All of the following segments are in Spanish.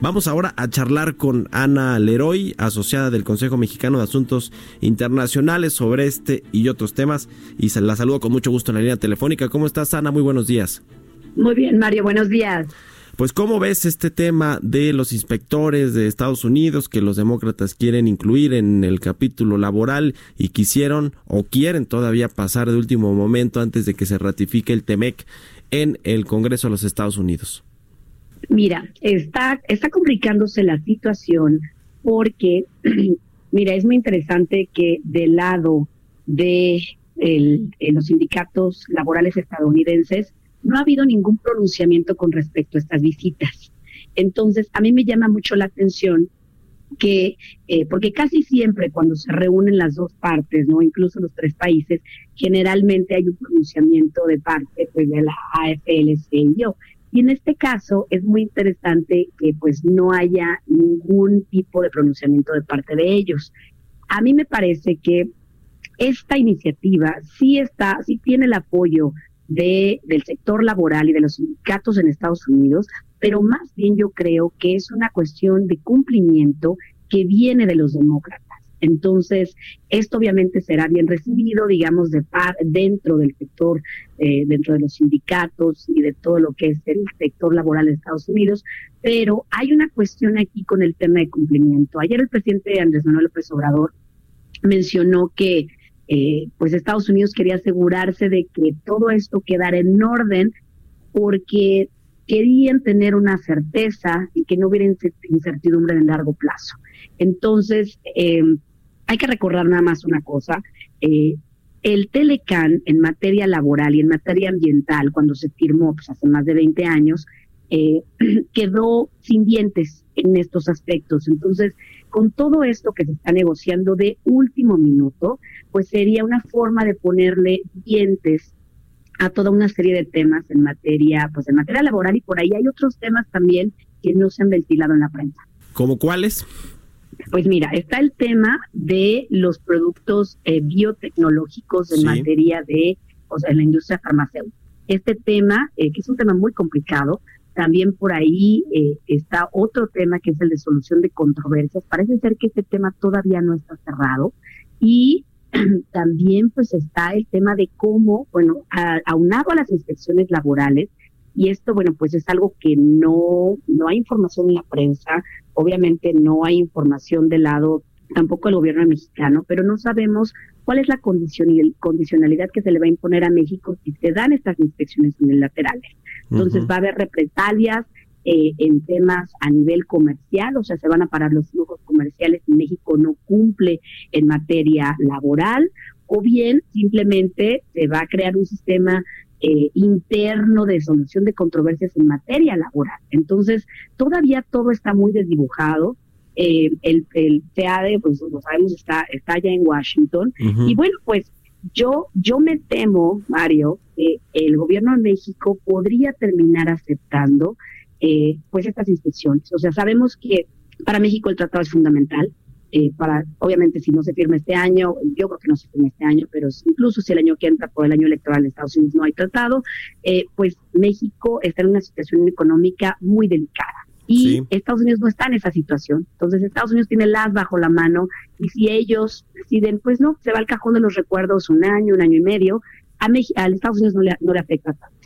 Vamos ahora a charlar con Ana Leroy, asociada del Consejo Mexicano de Asuntos Internacionales, sobre este y otros temas. Y se la saludo con mucho gusto en la línea telefónica. ¿Cómo estás, Ana? Muy buenos días. Muy bien, Mario. Buenos días. Pues cómo ves este tema de los inspectores de Estados Unidos que los demócratas quieren incluir en el capítulo laboral y quisieron o quieren todavía pasar de último momento antes de que se ratifique el TEMEC en el Congreso de los Estados Unidos. Mira, está, está complicándose la situación porque, mira, es muy interesante que del lado de los sindicatos laborales estadounidenses no ha habido ningún pronunciamiento con respecto a estas visitas. Entonces, a mí me llama mucho la atención que, eh, porque casi siempre cuando se reúnen las dos partes, no, incluso los tres países, generalmente hay un pronunciamiento de parte pues, de la AFL-CIO. Y en este caso es muy interesante que pues no haya ningún tipo de pronunciamiento de parte de ellos. A mí me parece que esta iniciativa sí está, sí tiene el apoyo de, del sector laboral y de los sindicatos en Estados Unidos, pero más bien yo creo que es una cuestión de cumplimiento que viene de los demócratas. Entonces, esto obviamente será bien recibido, digamos, de par, dentro del sector, eh, dentro de los sindicatos y de todo lo que es el sector laboral de Estados Unidos, pero hay una cuestión aquí con el tema de cumplimiento. Ayer el presidente Andrés Manuel López Obrador mencionó que eh, pues Estados Unidos quería asegurarse de que todo esto quedara en orden porque querían tener una certeza y que no hubiera incertidumbre en largo plazo. Entonces, eh, hay que recordar nada más una cosa. Eh, el Telecan en materia laboral y en materia ambiental, cuando se firmó pues, hace más de 20 años, eh, quedó sin dientes en estos aspectos. Entonces, con todo esto que se está negociando de último minuto, pues sería una forma de ponerle dientes a toda una serie de temas en materia, pues en materia laboral y por ahí hay otros temas también que no se han ventilado en la prensa. ¿Cómo cuáles? Pues mira, está el tema de los productos eh, biotecnológicos en materia de, o sea, en la industria farmacéutica. Este tema, eh, que es un tema muy complicado, también por ahí eh, está otro tema que es el de solución de controversias. Parece ser que este tema todavía no está cerrado. Y también pues está el tema de cómo, bueno, aunado a las inspecciones laborales, y esto, bueno, pues es algo que no, no hay información en la prensa, obviamente no hay información del lado tampoco el gobierno mexicano, pero no sabemos cuál es la condición y el condicionalidad que se le va a imponer a México si se dan estas inspecciones unilaterales. Entonces va a haber represalias eh, en temas a nivel comercial, o sea, se van a parar los flujos comerciales si México no cumple en materia laboral, o bien simplemente se va a crear un sistema eh, interno de solución de controversias en materia laboral. Entonces, todavía todo está muy desdibujado. Eh, el, el TAD, pues lo sabemos, está, está allá en Washington. Y bueno, pues yo, yo me temo, Mario, que el gobierno de México podría terminar aceptando eh, pues estas inspecciones. O sea, sabemos que para México el tratado es fundamental. Eh, para, obviamente, si no se firma este año, yo creo que no se firma este año, pero incluso si el año que entra por el año electoral de Estados Unidos no hay tratado, eh, pues México está en una situación económica muy delicada y Estados Unidos no está en esa situación. Entonces Estados Unidos tiene las bajo la mano y si ellos deciden, pues no, se va al cajón de los recuerdos un año, un año y medio, a, a Estados Unidos no le, no le afecta tanto.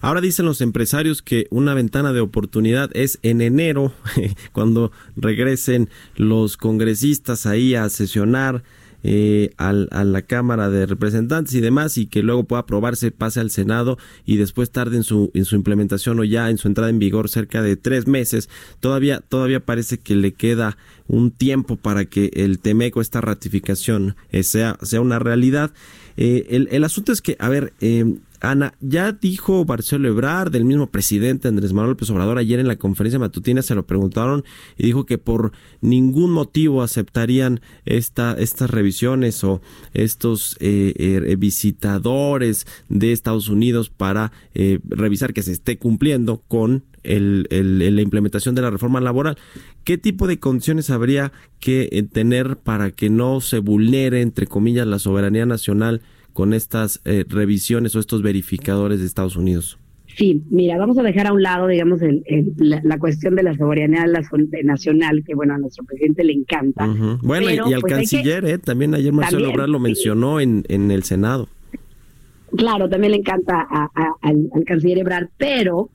Ahora dicen los empresarios que una ventana de oportunidad es en enero, cuando regresen los congresistas ahí a sesionar eh, al, a la Cámara de Representantes y demás y que luego pueda aprobarse, pase al Senado y después tarde en su, en su implementación o ya en su entrada en vigor cerca de tres meses. Todavía, todavía parece que le queda un tiempo para que el Temeco, esta ratificación, eh, sea, sea una realidad. Eh, el, el, asunto es que, a ver, eh, Ana, ya dijo Marcelo Ebrard, del mismo presidente Andrés Manuel López Obrador, ayer en la conferencia matutina se lo preguntaron y dijo que por ningún motivo aceptarían esta, estas revisiones o estos eh, eh, visitadores de Estados Unidos para eh, revisar que se esté cumpliendo con el, la implementación de la reforma laboral. ¿Qué tipo de condiciones habría que tener para que no se vulnere, entre comillas, la soberanía nacional? Con estas eh, revisiones o estos verificadores de Estados Unidos? Sí, mira, vamos a dejar a un lado, digamos, el, la, cuestión de la soberanía nacional, que bueno, a nuestro presidente le encanta. Bueno, y, al pues, canciller, eh, también ayer Marcelo Obrador lo mencionó en, en el Senado. Claro, también le encanta al, canciller Ebrard, pero,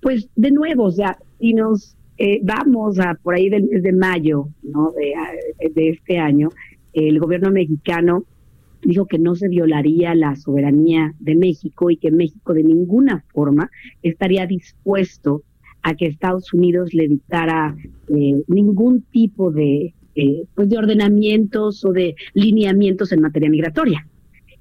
pues, de nuevo, o sea, si nos eh, vamos a por ahí del mes de mayo, ¿no? De, de este año, el gobierno mexicano dijo que no se violaría la soberanía de México y que México de ninguna forma estaría dispuesto a que Estados Unidos le dictara eh, ningún tipo de, eh, pues de ordenamientos o de lineamientos en materia migratoria.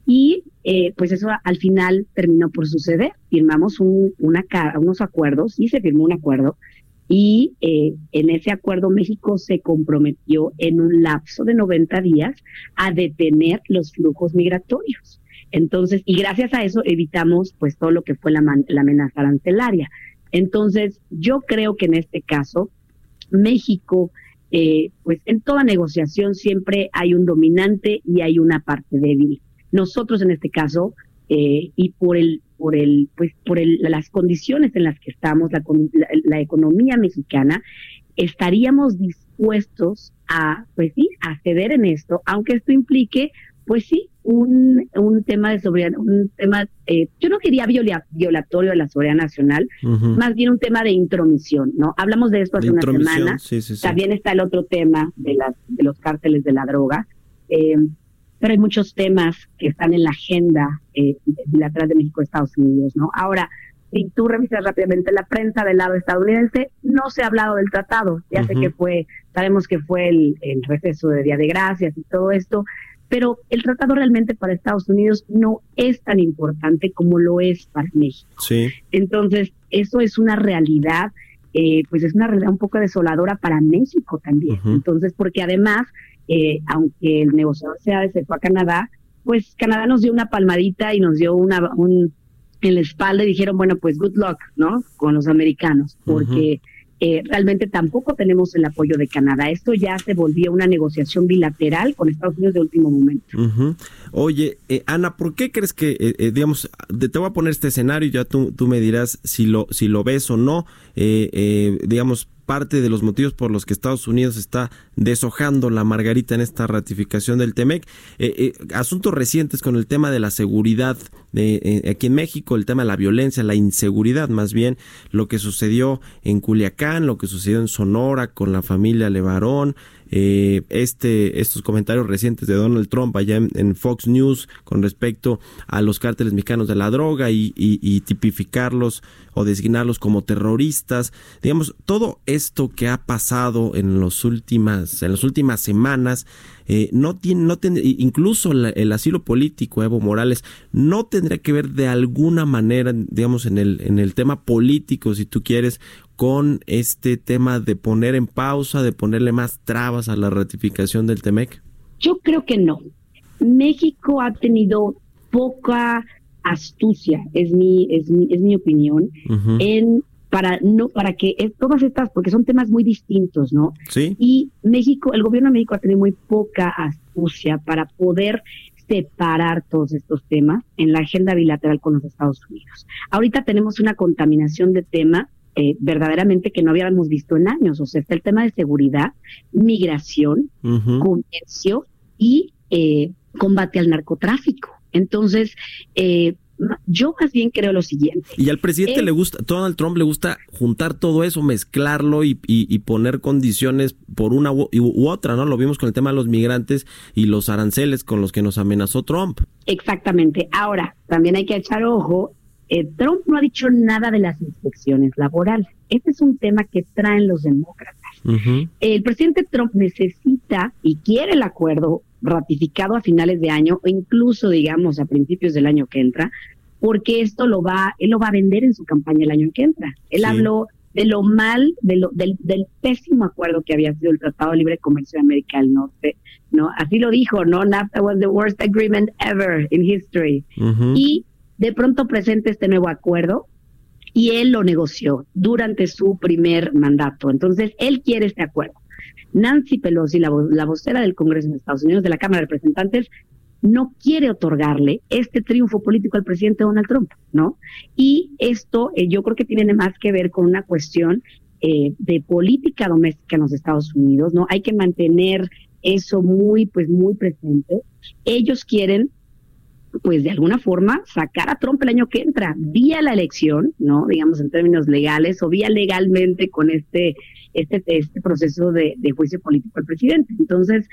Y eh, pues eso al final terminó por suceder. Firmamos un, una, unos acuerdos y se firmó un acuerdo y eh, en ese acuerdo México se comprometió en un lapso de 90 días a detener los flujos migratorios. Entonces, y gracias a eso evitamos pues todo lo que fue la, la amenaza arancelaria. Entonces, yo creo que en este caso, México, eh, pues en toda negociación siempre hay un dominante y hay una parte débil. Nosotros en este caso, eh, y por el por el pues por el, las condiciones en las que estamos la, la, economía mexicana estaríamos dispuestos a pues sí a ceder en esto aunque esto implique pues sí un, un tema de soberanía un tema eh, yo no quería violatorio de la soberanía nacional más bien un tema de intromisión no hablamos de esto hace una semana. también está el otro tema de las de los cárteles de la droga. Eh, pero hay muchos temas que están en la agenda eh, bilateral de México Estados Unidos, ¿no? Ahora, si tú revisas rápidamente la prensa del lado estadounidense, no se ha hablado del tratado. Ya sé que fue, sabemos que fue el, el receso de Día de Gracias y todo esto, pero el tratado realmente para Estados Unidos no es tan importante como lo es para México. Sí. Entonces, eso es una realidad, eh, pues es una realidad un poco desoladora para México también. Entonces, porque además eh, aunque el negociador sea de a Canadá, pues Canadá nos dio una palmadita y nos dio una un en la espalda y dijeron, bueno, pues good luck, ¿no? Con los americanos, porque eh, realmente tampoco tenemos el apoyo de Canadá. Esto ya se volvió una negociación bilateral con Estados Unidos de último momento. Oye, eh, Ana, ¿por qué crees que, digamos, te voy a poner este escenario y ya tú, tú me dirás si lo, si lo ves o no, digamos, parte de los motivos por los que Estados Unidos está deshojando la margarita en esta ratificación del TEMEC. Eh, eh, asuntos recientes con el tema de la seguridad eh, aquí en México, el tema de la violencia, la inseguridad más bien, lo que sucedió en Culiacán, lo que sucedió en Sonora con la familia Levarón, eh, este, estos comentarios recientes de Donald Trump allá en, Fox News con respecto a los cárteles mexicanos de la droga y, tipificarlos o designarlos como terroristas. Digamos, todo esto que ha pasado en, los últimas, en las últimas semanas, eh, no tiene, no tiene, incluso el asilo político, Evo Morales, no tendría que ver de alguna manera, digamos, en el, en el tema político, si tú quieres, con este tema de poner en pausa, de ponerle más trabas a la ratificación del TEMEC? Yo creo que no. México ha tenido poca astucia, es mi, es mi, es mi opinión, en para no para que todas estas porque son temas muy distintos no sí y México el gobierno de México ha tenido muy poca astucia para poder separar todos estos temas en la agenda bilateral con los Estados Unidos ahorita tenemos una contaminación de temas eh, verdaderamente que no habíamos visto en años. O sea, está el tema de seguridad, migración, comercio y eh, combate al narcotráfico. Entonces, eh, yo más bien creo lo siguiente. Y al presidente le gusta, Donald Trump le gusta juntar todo eso, mezclarlo y, y, poner condiciones por una u, u, otra, ¿no? Lo vimos con el tema de los migrantes y los aranceles con los que nos amenazó Trump. Exactamente. Ahora, también hay que echar ojo eh, Trump no ha dicho nada de las inspecciones laborales. Este es un tema que traen los demócratas. El presidente Trump necesita y quiere el acuerdo ratificado a finales de año o incluso, digamos, a principios del año que entra, porque esto lo va, él lo va a vender en su campaña el año que entra. Él habló de lo mal, de lo, del, del, pésimo acuerdo que había sido el Tratado de Libre Comercio de América del Norte, ¿no? Así lo dijo, ¿no? NAFTA was the worst agreement ever in history. Y de pronto presenta este nuevo acuerdo y él lo negoció durante su primer mandato. Entonces, él quiere este acuerdo. Nancy Pelosi, la, la vocera del Congreso de Estados Unidos, de la Cámara de Representantes, no quiere otorgarle este triunfo político al presidente Donald Trump, ¿no? Y esto eh, yo creo que tiene más que ver con una cuestión eh, de política doméstica en los Estados Unidos, ¿no? Hay que mantener eso muy, pues muy presente. Ellos quieren pues de alguna forma sacar a Trump el año que entra, vía la elección, ¿no? Digamos en términos legales o vía legalmente con este este, este proceso de, juicio político al presidente. Entonces,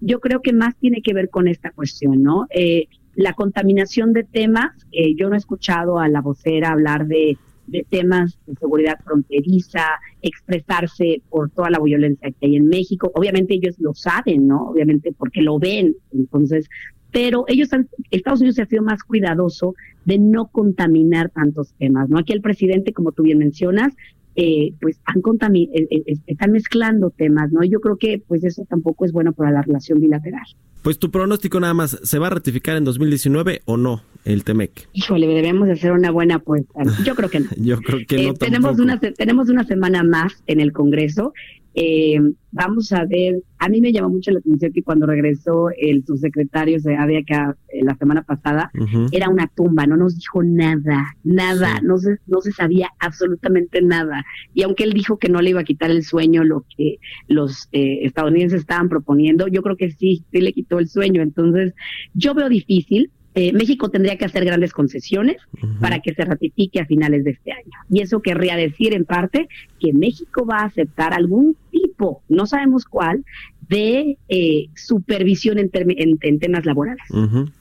yo creo que más tiene que ver con esta cuestión, ¿no? Eh, la contaminación de temas, eh, yo no he escuchado a la vocera hablar de, de temas de seguridad fronteriza, expresarse por toda la violencia que hay en México. Obviamente ellos lo saben, ¿no? Obviamente porque lo ven. Entonces, pero ellos han, Estados Unidos ha sido más cuidadoso de no contaminar tantos temas, ¿no? Aquí el presidente, como tú bien mencionas, eh, pues han eh, eh, están mezclando temas, ¿no? Yo creo que pues eso tampoco es bueno para la relación bilateral. Pues tu pronóstico nada más, ¿se va a ratificar en 2019 o no el TEMEC? Híjole, debemos hacer una buena apuesta. Yo creo que no. Yo creo que no. tenemos, una, tenemos una semana más en el Congreso eh, vamos a ver, a mí me llamó mucho la atención que cuando regresó el subsecretario de acá eh, la semana pasada, era una tumba, no nos dijo nada, nada, no, se, no se sabía absolutamente nada. Y aunque él dijo que no le iba a quitar el sueño lo que los eh, estadounidenses estaban proponiendo, yo creo que sí, sí le quitó el sueño. Entonces, yo veo difícil, eh, México tendría que hacer grandes concesiones para que se ratifique a finales de este año. Y eso querría decir en parte que México va a aceptar algún tipo, no sabemos cuál, de eh, supervisión en, en, temas laborales.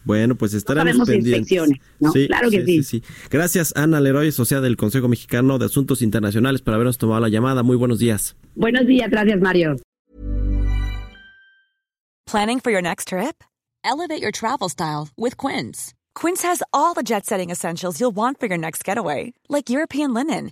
Bueno, pues estaremos pendientes. ¿no? claro que sí, sí, Gracias, Ana Leroy, socia del Consejo Mexicano de Asuntos Internacionales, por habernos tomado la llamada. Muy buenos días. Buenos días, gracias, Mario. Planning for your next trip? Elevate your travel style with Quince. Quince has all the jet setting essentials you'll want for your next getaway, like European linen,